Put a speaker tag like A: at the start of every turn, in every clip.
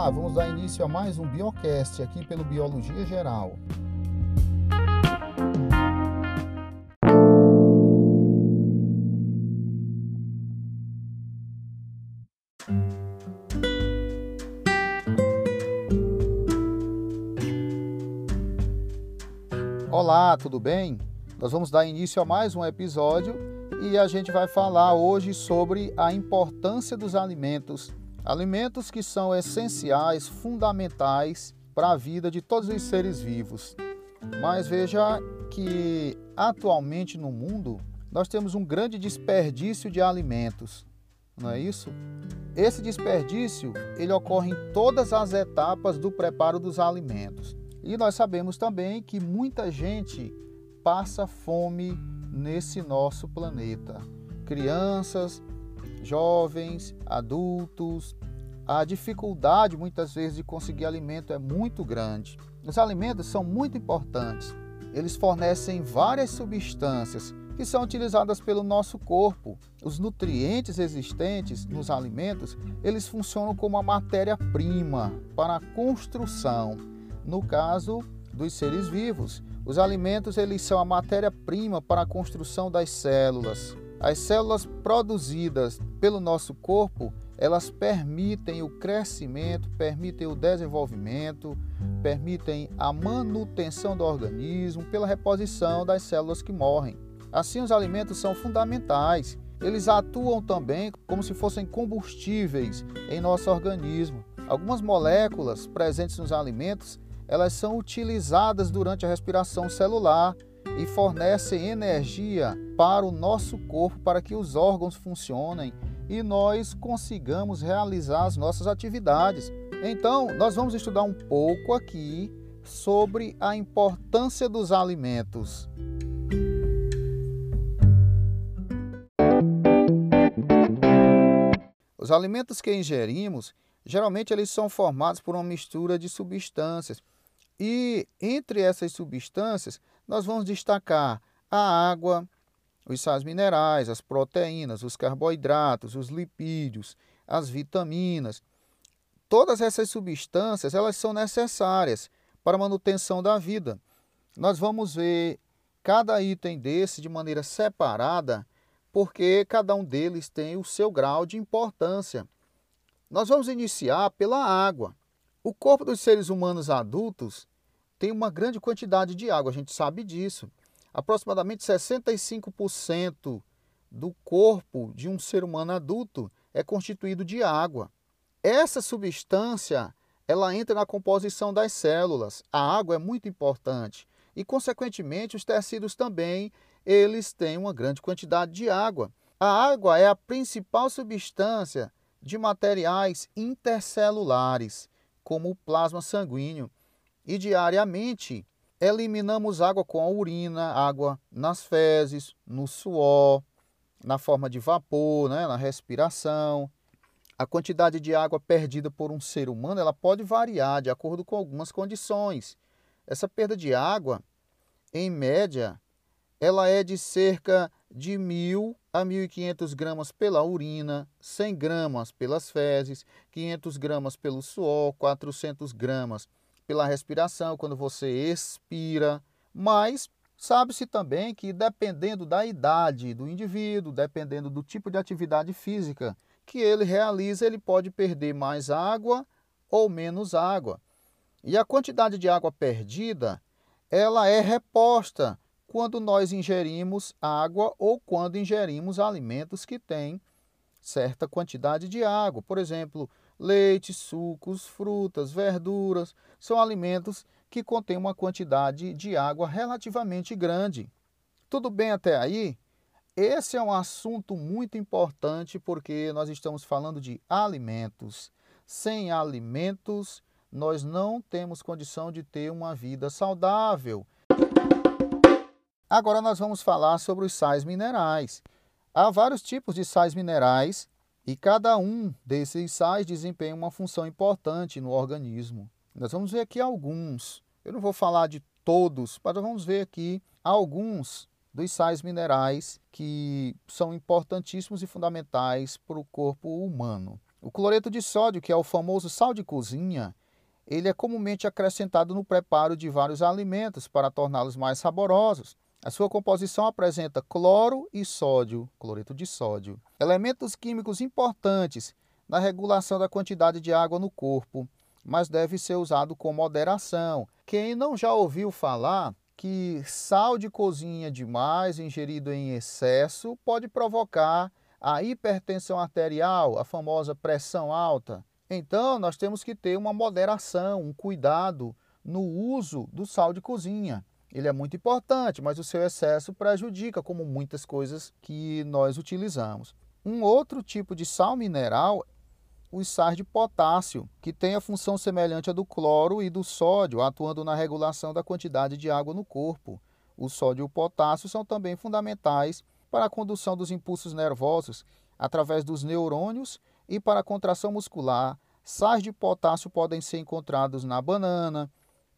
A: Olá, vamos dar início a mais um Biocast aqui pelo Biologia Geral. Olá, tudo bem? Nós vamos dar início a mais um episódio e a gente vai falar hoje sobre a importância dos alimentos Alimentos que são essenciais, fundamentais para a vida de todos os seres vivos. Mas veja que atualmente no mundo nós temos um grande desperdício de alimentos, não é isso? Esse desperdício ele ocorre em todas as etapas do preparo dos alimentos. E nós sabemos também que muita gente passa fome nesse nosso planeta. Crianças, jovens, adultos. A dificuldade muitas vezes de conseguir alimento é muito grande. Os alimentos são muito importantes. Eles fornecem várias substâncias que são utilizadas pelo nosso corpo. Os nutrientes existentes nos alimentos, eles funcionam como a matéria-prima para a construção. No caso dos seres vivos, os alimentos eles são a matéria-prima para a construção das células. As células produzidas pelo nosso corpo, elas permitem o crescimento, permitem o desenvolvimento, permitem a manutenção do organismo pela reposição das células que morrem. Assim, os alimentos são fundamentais. Eles atuam também como se fossem combustíveis em nosso organismo. Algumas moléculas presentes nos alimentos, elas são utilizadas durante a respiração celular e fornecem energia para o nosso corpo, para que os órgãos funcionem e nós consigamos realizar as nossas atividades. Então, nós vamos estudar um pouco aqui sobre a importância dos alimentos. Os alimentos que ingerimos, geralmente eles são formados por uma mistura de substâncias. E entre essas substâncias, nós vamos destacar a água, os sais minerais, as proteínas, os carboidratos, os lipídios, as vitaminas. Todas essas substâncias, elas são necessárias para a manutenção da vida. Nós vamos ver cada item desse de maneira separada, porque cada um deles tem o seu grau de importância. Nós vamos iniciar pela água. O corpo dos seres humanos adultos tem uma grande quantidade de água, a gente sabe disso. Aproximadamente 65% do corpo de um ser humano adulto é constituído de água. Essa substância, ela entra na composição das células. A água é muito importante e consequentemente os tecidos também, eles têm uma grande quantidade de água. A água é a principal substância de materiais intercelulares, como o plasma sanguíneo e diariamente eliminamos água com a urina, água nas fezes, no suor, na forma de vapor, né, na respiração. A quantidade de água perdida por um ser humano ela pode variar de acordo com algumas condições. Essa perda de água, em média, ela é de cerca de 1.000 a 1.500 gramas pela urina, 100 gramas pelas fezes, 500 gramas pelo suor, 400 gramas pela respiração, quando você expira, mas sabe-se também que dependendo da idade do indivíduo, dependendo do tipo de atividade física que ele realiza, ele pode perder mais água ou menos água. E a quantidade de água perdida, ela é reposta quando nós ingerimos água ou quando ingerimos alimentos que têm certa quantidade de água. Por exemplo, Leite, sucos, frutas, verduras são alimentos que contêm uma quantidade de água relativamente grande. Tudo bem até aí? Esse é um assunto muito importante porque nós estamos falando de alimentos. Sem alimentos, nós não temos condição de ter uma vida saudável. Agora nós vamos falar sobre os sais minerais. Há vários tipos de sais minerais e cada um desses sais desempenha uma função importante no organismo. Nós vamos ver aqui alguns. Eu não vou falar de todos, mas vamos ver aqui alguns dos sais minerais que são importantíssimos e fundamentais para o corpo humano. O cloreto de sódio, que é o famoso sal de cozinha, ele é comumente acrescentado no preparo de vários alimentos para torná-los mais saborosos. A sua composição apresenta cloro e sódio, cloreto de sódio, elementos químicos importantes na regulação da quantidade de água no corpo, mas deve ser usado com moderação. Quem não já ouviu falar que sal de cozinha demais ingerido em excesso pode provocar a hipertensão arterial, a famosa pressão alta. Então, nós temos que ter uma moderação, um cuidado no uso do sal de cozinha. Ele é muito importante, mas o seu excesso prejudica, como muitas coisas que nós utilizamos. Um outro tipo de sal mineral os sais de potássio, que tem a função semelhante à do cloro e do sódio, atuando na regulação da quantidade de água no corpo. O sódio e o potássio são também fundamentais para a condução dos impulsos nervosos através dos neurônios e para a contração muscular. Sais de potássio podem ser encontrados na banana,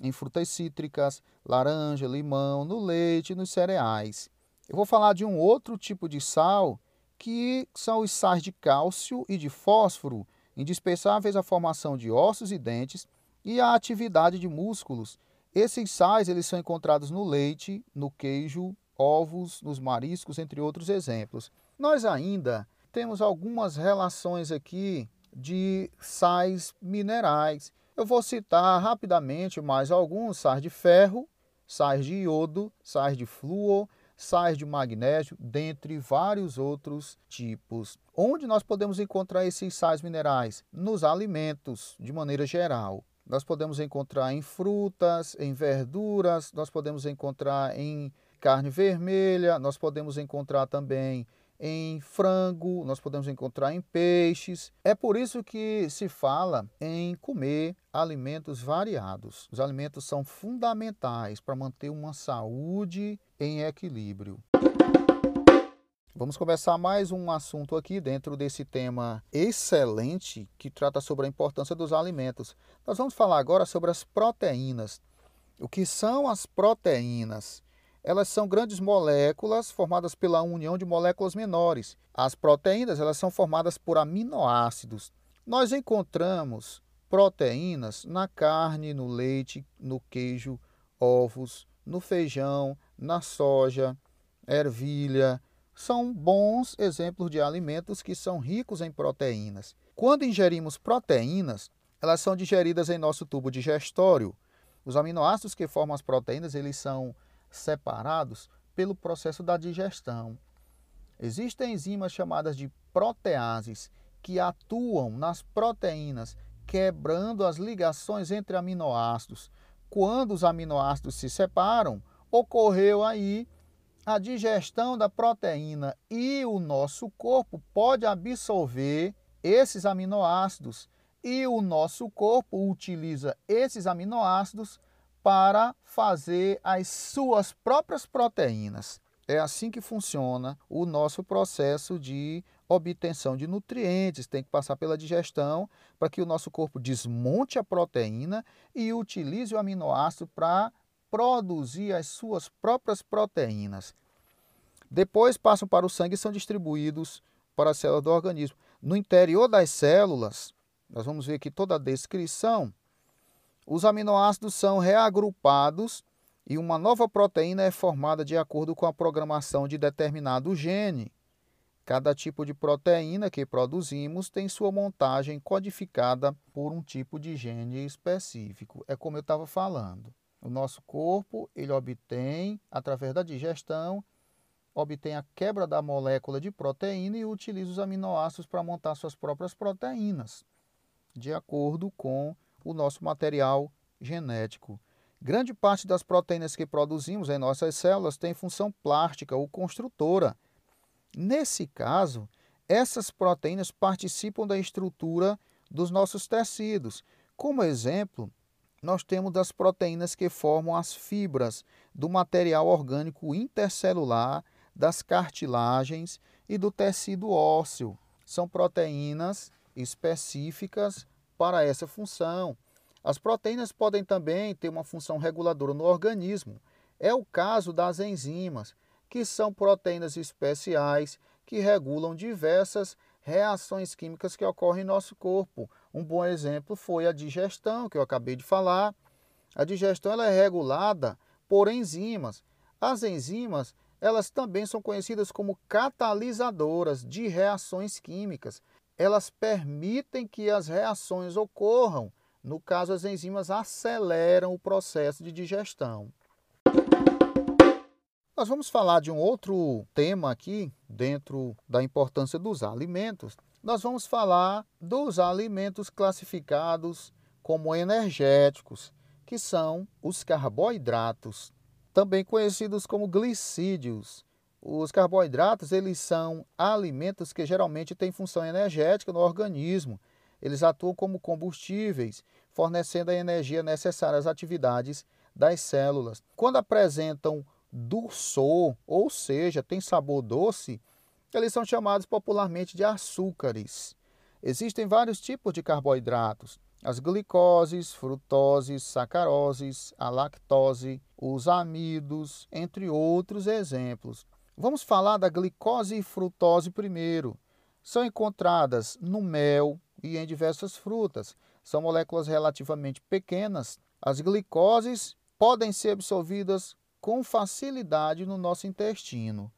A: em frutas cítricas, laranja, limão, no leite nos cereais. Eu vou falar de um outro tipo de sal que são os sais de cálcio e de fósforo, indispensáveis à formação de ossos e dentes e à atividade de músculos. Esses sais eles são encontrados no leite, no queijo, ovos, nos mariscos, entre outros exemplos. Nós ainda temos algumas relações aqui de sais minerais. Eu vou citar rapidamente mais alguns: sais de ferro, sais de iodo, sais de flúor, sais de magnésio, dentre vários outros tipos. Onde nós podemos encontrar esses sais minerais? Nos alimentos, de maneira geral. Nós podemos encontrar em frutas, em verduras, nós podemos encontrar em carne vermelha, nós podemos encontrar também em frango, nós podemos encontrar em peixes. É por isso que se fala em comer alimentos variados. Os alimentos são fundamentais para manter uma saúde em equilíbrio. Vamos começar mais um assunto aqui dentro desse tema excelente que trata sobre a importância dos alimentos. Nós vamos falar agora sobre as proteínas. O que são as proteínas? Elas são grandes moléculas formadas pela união de moléculas menores. As proteínas elas são formadas por aminoácidos. Nós encontramos proteínas na carne, no leite, no queijo, ovos, no feijão, na soja, ervilha. São bons exemplos de alimentos que são ricos em proteínas. Quando ingerimos proteínas, elas são digeridas em nosso tubo digestório. Os aminoácidos que formam as proteínas, eles são separados pelo processo da digestão. Existem enzimas chamadas de proteases que atuam nas proteínas, quebrando as ligações entre aminoácidos. Quando os aminoácidos se separam, ocorreu aí a digestão da proteína e o nosso corpo pode absorver esses aminoácidos e o nosso corpo utiliza esses aminoácidos para fazer as suas próprias proteínas. É assim que funciona o nosso processo de obtenção de nutrientes. Tem que passar pela digestão para que o nosso corpo desmonte a proteína e utilize o aminoácido para produzir as suas próprias proteínas. Depois passam para o sangue e são distribuídos para as células do organismo. No interior das células, nós vamos ver aqui toda a descrição os aminoácidos são reagrupados e uma nova proteína é formada de acordo com a programação de determinado gene. Cada tipo de proteína que produzimos tem sua montagem codificada por um tipo de gene específico. É como eu estava falando. O nosso corpo, ele obtém, através da digestão, obtém a quebra da molécula de proteína e utiliza os aminoácidos para montar suas próprias proteínas, de acordo com o nosso material genético. Grande parte das proteínas que produzimos em nossas células tem função plástica ou construtora. Nesse caso, essas proteínas participam da estrutura dos nossos tecidos. Como exemplo, nós temos as proteínas que formam as fibras do material orgânico intercelular, das cartilagens e do tecido ósseo. São proteínas específicas para essa função. As proteínas podem também ter uma função reguladora no organismo. É o caso das enzimas, que são proteínas especiais que regulam diversas reações químicas que ocorrem em nosso corpo. Um bom exemplo foi a digestão, que eu acabei de falar. A digestão ela é regulada por enzimas. As enzimas, elas também são conhecidas como catalisadoras de reações químicas. Elas permitem que as reações ocorram. No caso, as enzimas aceleram o processo de digestão. Nós vamos falar de um outro tema aqui, dentro da importância dos alimentos. Nós vamos falar dos alimentos classificados como energéticos, que são os carboidratos, também conhecidos como glicídios. Os carboidratos, eles são alimentos que geralmente têm função energética no organismo. Eles atuam como combustíveis, fornecendo a energia necessária às atividades das células. Quando apresentam dulçor, ou seja, tem sabor doce, eles são chamados popularmente de açúcares. Existem vários tipos de carboidratos: as glicoses, frutoses, sacaroses, a lactose, os amidos, entre outros exemplos. Vamos falar da glicose e frutose primeiro. São encontradas no mel e em diversas frutas. São moléculas relativamente pequenas. As glicoses podem ser absorvidas com facilidade no nosso intestino.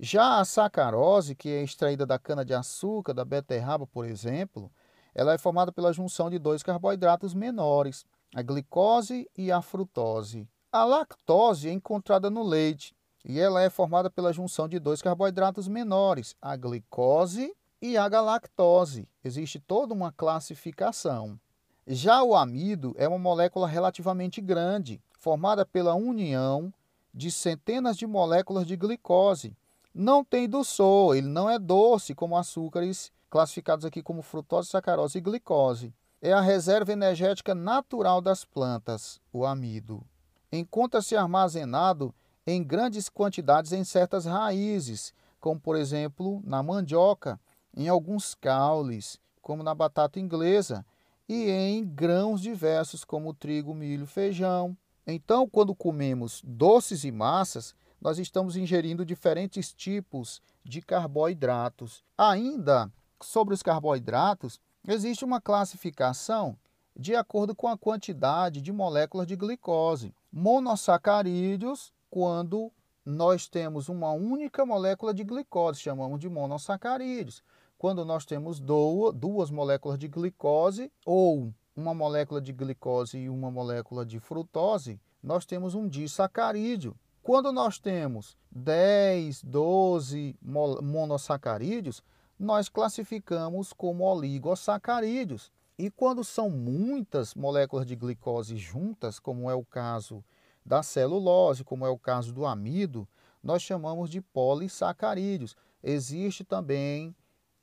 A: Já a sacarose, que é extraída da cana-de-açúcar, da beterraba, por exemplo, ela é formada pela junção de dois carboidratos menores, a glicose e a frutose. A lactose é encontrada no leite e ela é formada pela junção de dois carboidratos menores, a glicose e a galactose. Existe toda uma classificação. Já o amido é uma molécula relativamente grande, formada pela união de centenas de moléculas de glicose. Não tem doçor, ele não é doce como açúcares classificados aqui como frutose, sacarose e glicose. É a reserva energética natural das plantas, o amido. Encontra-se armazenado em grandes quantidades em certas raízes, como por exemplo na mandioca, em alguns caules, como na batata inglesa, e em grãos diversos como trigo, milho, feijão, então, quando comemos doces e massas, nós estamos ingerindo diferentes tipos de carboidratos. Ainda sobre os carboidratos, existe uma classificação de acordo com a quantidade de moléculas de glicose. Monossacarídeos, quando nós temos uma única molécula de glicose, chamamos de monossacarídeos. Quando nós temos duas moléculas de glicose ou uma molécula de glicose e uma molécula de frutose, nós temos um disacarídeo. Quando nós temos 10, 12 monossacarídeos, nós classificamos como oligosacarídeos. E quando são muitas moléculas de glicose juntas, como é o caso da celulose, como é o caso do amido, nós chamamos de polissacarídeos. Existe também,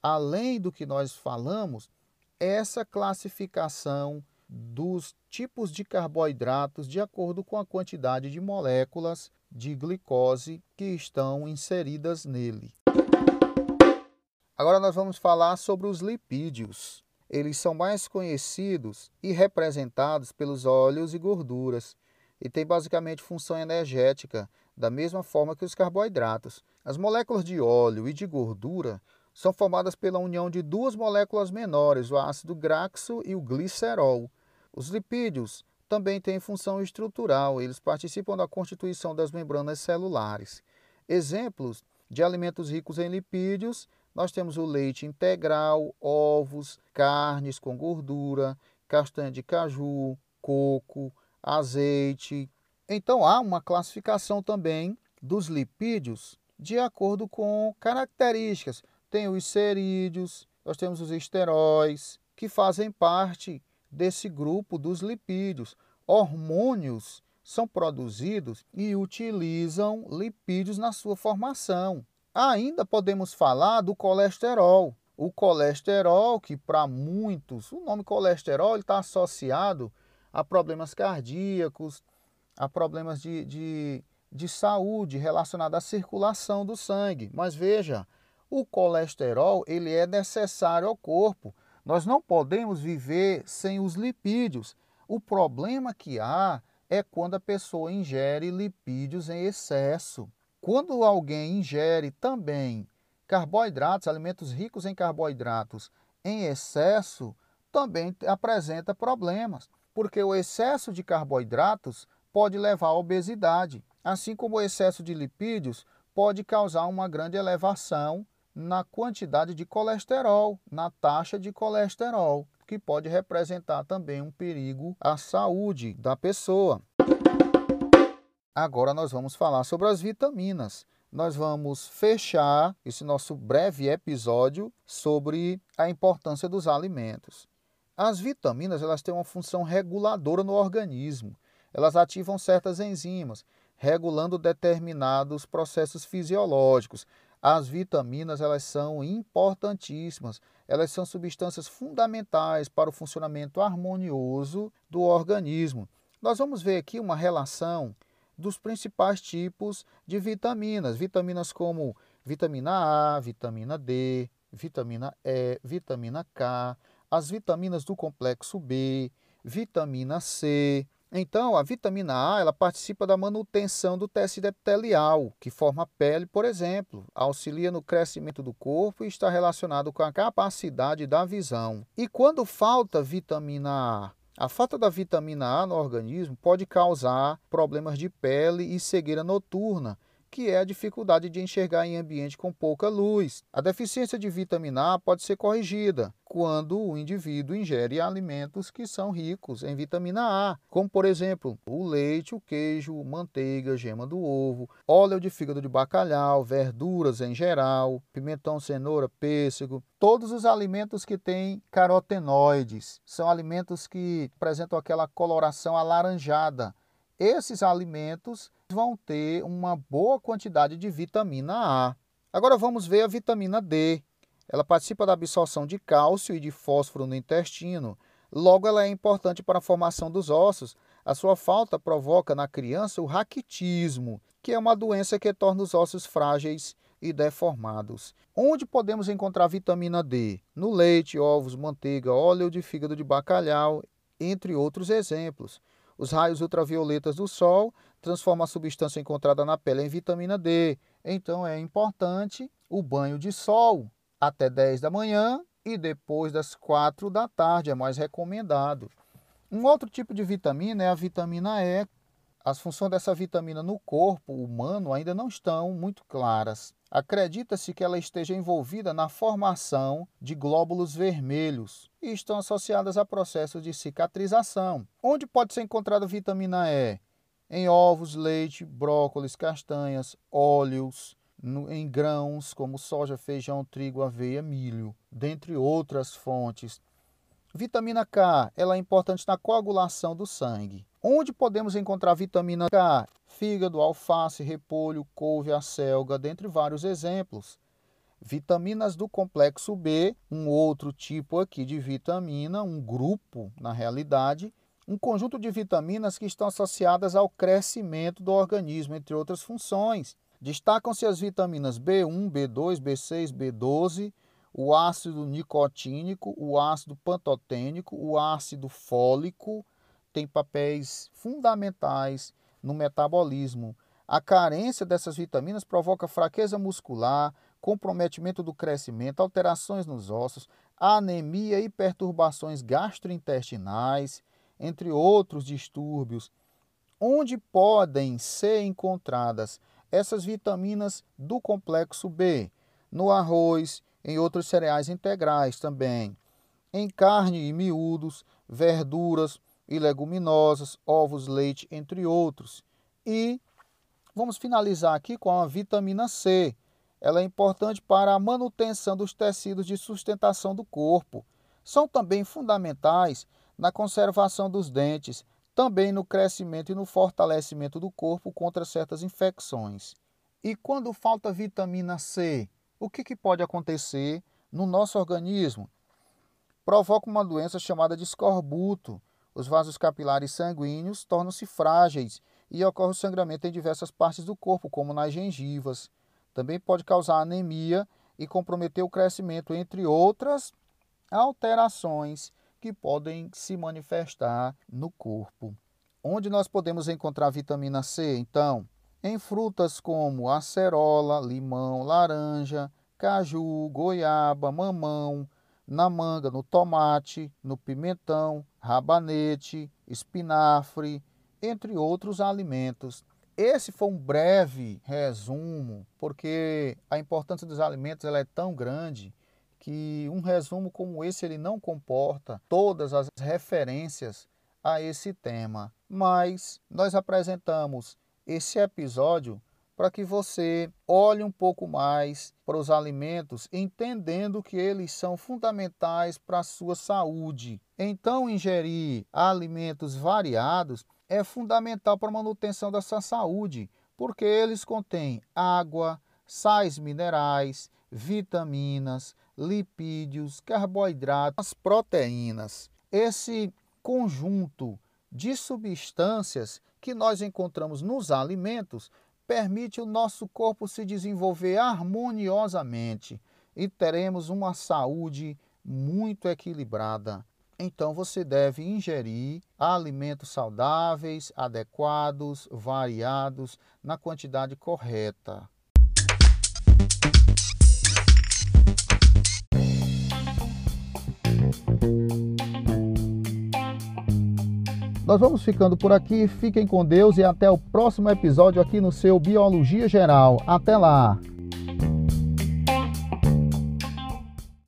A: além do que nós falamos, essa classificação dos tipos de carboidratos de acordo com a quantidade de moléculas de glicose que estão inseridas nele. Agora nós vamos falar sobre os lipídios. Eles são mais conhecidos e representados pelos óleos e gorduras e têm basicamente função energética, da mesma forma que os carboidratos. As moléculas de óleo e de gordura são formadas pela união de duas moléculas menores, o ácido graxo e o glicerol. Os lipídios também têm função estrutural, eles participam da constituição das membranas celulares. Exemplos de alimentos ricos em lipídios, nós temos o leite integral, ovos, carnes com gordura, castanha de caju, coco, azeite. Então há uma classificação também dos lipídios de acordo com características tem os cerídeos, nós temos os esteróis, que fazem parte desse grupo dos lipídios. Hormônios são produzidos e utilizam lipídios na sua formação. Ainda podemos falar do colesterol. O colesterol, que para muitos, o nome colesterol está associado a problemas cardíacos, a problemas de, de, de saúde relacionados à circulação do sangue. Mas veja, o colesterol ele é necessário ao corpo. Nós não podemos viver sem os lipídios. O problema que há é quando a pessoa ingere lipídios em excesso. Quando alguém ingere também Carboidratos, alimentos ricos em carboidratos em excesso, também apresenta problemas, porque o excesso de carboidratos pode levar à obesidade, assim como o excesso de lipídios pode causar uma grande elevação na quantidade de colesterol, na taxa de colesterol, que pode representar também um perigo à saúde da pessoa. Agora nós vamos falar sobre as vitaminas. Nós vamos fechar esse nosso breve episódio sobre a importância dos alimentos. As vitaminas elas têm uma função reguladora no organismo. Elas ativam certas enzimas, regulando determinados processos fisiológicos. As vitaminas elas são importantíssimas. Elas são substâncias fundamentais para o funcionamento harmonioso do organismo. Nós vamos ver aqui uma relação dos principais tipos de vitaminas. Vitaminas como vitamina A, vitamina D, vitamina E, vitamina K, as vitaminas do complexo B, vitamina C, então, a vitamina A ela participa da manutenção do tecido epitelial, que forma a pele, por exemplo, auxilia no crescimento do corpo e está relacionado com a capacidade da visão. E quando falta vitamina A, a falta da vitamina A no organismo pode causar problemas de pele e cegueira noturna, que é a dificuldade de enxergar em ambiente com pouca luz. A deficiência de vitamina A pode ser corrigida quando o indivíduo ingere alimentos que são ricos em vitamina A, como por exemplo o leite, o queijo, manteiga, gema do ovo, óleo de fígado de bacalhau, verduras em geral, pimentão, cenoura, pêssego. Todos os alimentos que têm carotenoides são alimentos que apresentam aquela coloração alaranjada. Esses alimentos vão ter uma boa quantidade de vitamina A. Agora vamos ver a vitamina D. Ela participa da absorção de cálcio e de fósforo no intestino. Logo, ela é importante para a formação dos ossos. A sua falta provoca na criança o raquitismo, que é uma doença que torna os ossos frágeis e deformados. Onde podemos encontrar vitamina D? No leite, ovos, manteiga, óleo de fígado de bacalhau, entre outros exemplos. Os raios ultravioletas do sol transformam a substância encontrada na pele em vitamina D. Então é importante o banho de sol até 10 da manhã e depois das 4 da tarde, é mais recomendado. Um outro tipo de vitamina é a vitamina E. As funções dessa vitamina no corpo humano ainda não estão muito claras. Acredita-se que ela esteja envolvida na formação de glóbulos vermelhos e estão associadas a processos de cicatrização. Onde pode ser encontrada vitamina E? Em ovos, leite, brócolis, castanhas, óleos, no, em grãos como soja, feijão, trigo, aveia, milho, dentre outras fontes. Vitamina K, ela é importante na coagulação do sangue. Onde podemos encontrar vitamina K? Fígado, alface, repolho, couve, acelga, dentre vários exemplos. Vitaminas do complexo B, um outro tipo aqui de vitamina, um grupo na realidade, um conjunto de vitaminas que estão associadas ao crescimento do organismo, entre outras funções. Destacam-se as vitaminas B1, B2, B6, B12, o ácido nicotínico, o ácido pantotênico, o ácido fólico, tem papéis fundamentais no metabolismo. A carência dessas vitaminas provoca fraqueza muscular, comprometimento do crescimento, alterações nos ossos, anemia e perturbações gastrointestinais, entre outros distúrbios. Onde podem ser encontradas essas vitaminas do complexo B? No arroz, em outros cereais integrais também, em carne e miúdos, verduras, e leguminosas, ovos, leite, entre outros. E vamos finalizar aqui com a vitamina C. Ela é importante para a manutenção dos tecidos de sustentação do corpo. São também fundamentais na conservação dos dentes, também no crescimento e no fortalecimento do corpo contra certas infecções. E quando falta vitamina C, o que, que pode acontecer no nosso organismo? Provoca uma doença chamada de escorbuto, os vasos capilares sanguíneos tornam-se frágeis e ocorre sangramento em diversas partes do corpo, como nas gengivas. Também pode causar anemia e comprometer o crescimento, entre outras alterações que podem se manifestar no corpo. Onde nós podemos encontrar vitamina C, então? Em frutas como acerola, limão, laranja, caju, goiaba, mamão, na manga, no tomate, no pimentão, rabanete, espinafre, entre outros alimentos. Esse foi um breve resumo, porque a importância dos alimentos ela é tão grande que um resumo como esse ele não comporta todas as referências a esse tema. Mas nós apresentamos esse episódio para que você olhe um pouco mais para os alimentos, entendendo que eles são fundamentais para a sua saúde. Então, ingerir alimentos variados é fundamental para a manutenção da sua saúde, porque eles contêm água, sais minerais, vitaminas, lipídios, carboidratos, proteínas. Esse conjunto de substâncias que nós encontramos nos alimentos permite o nosso corpo se desenvolver harmoniosamente e teremos uma saúde muito equilibrada. Então você deve ingerir alimentos saudáveis, adequados, variados, na quantidade correta. Nós vamos ficando por aqui. Fiquem com Deus e até o próximo episódio aqui no seu Biologia Geral. Até lá!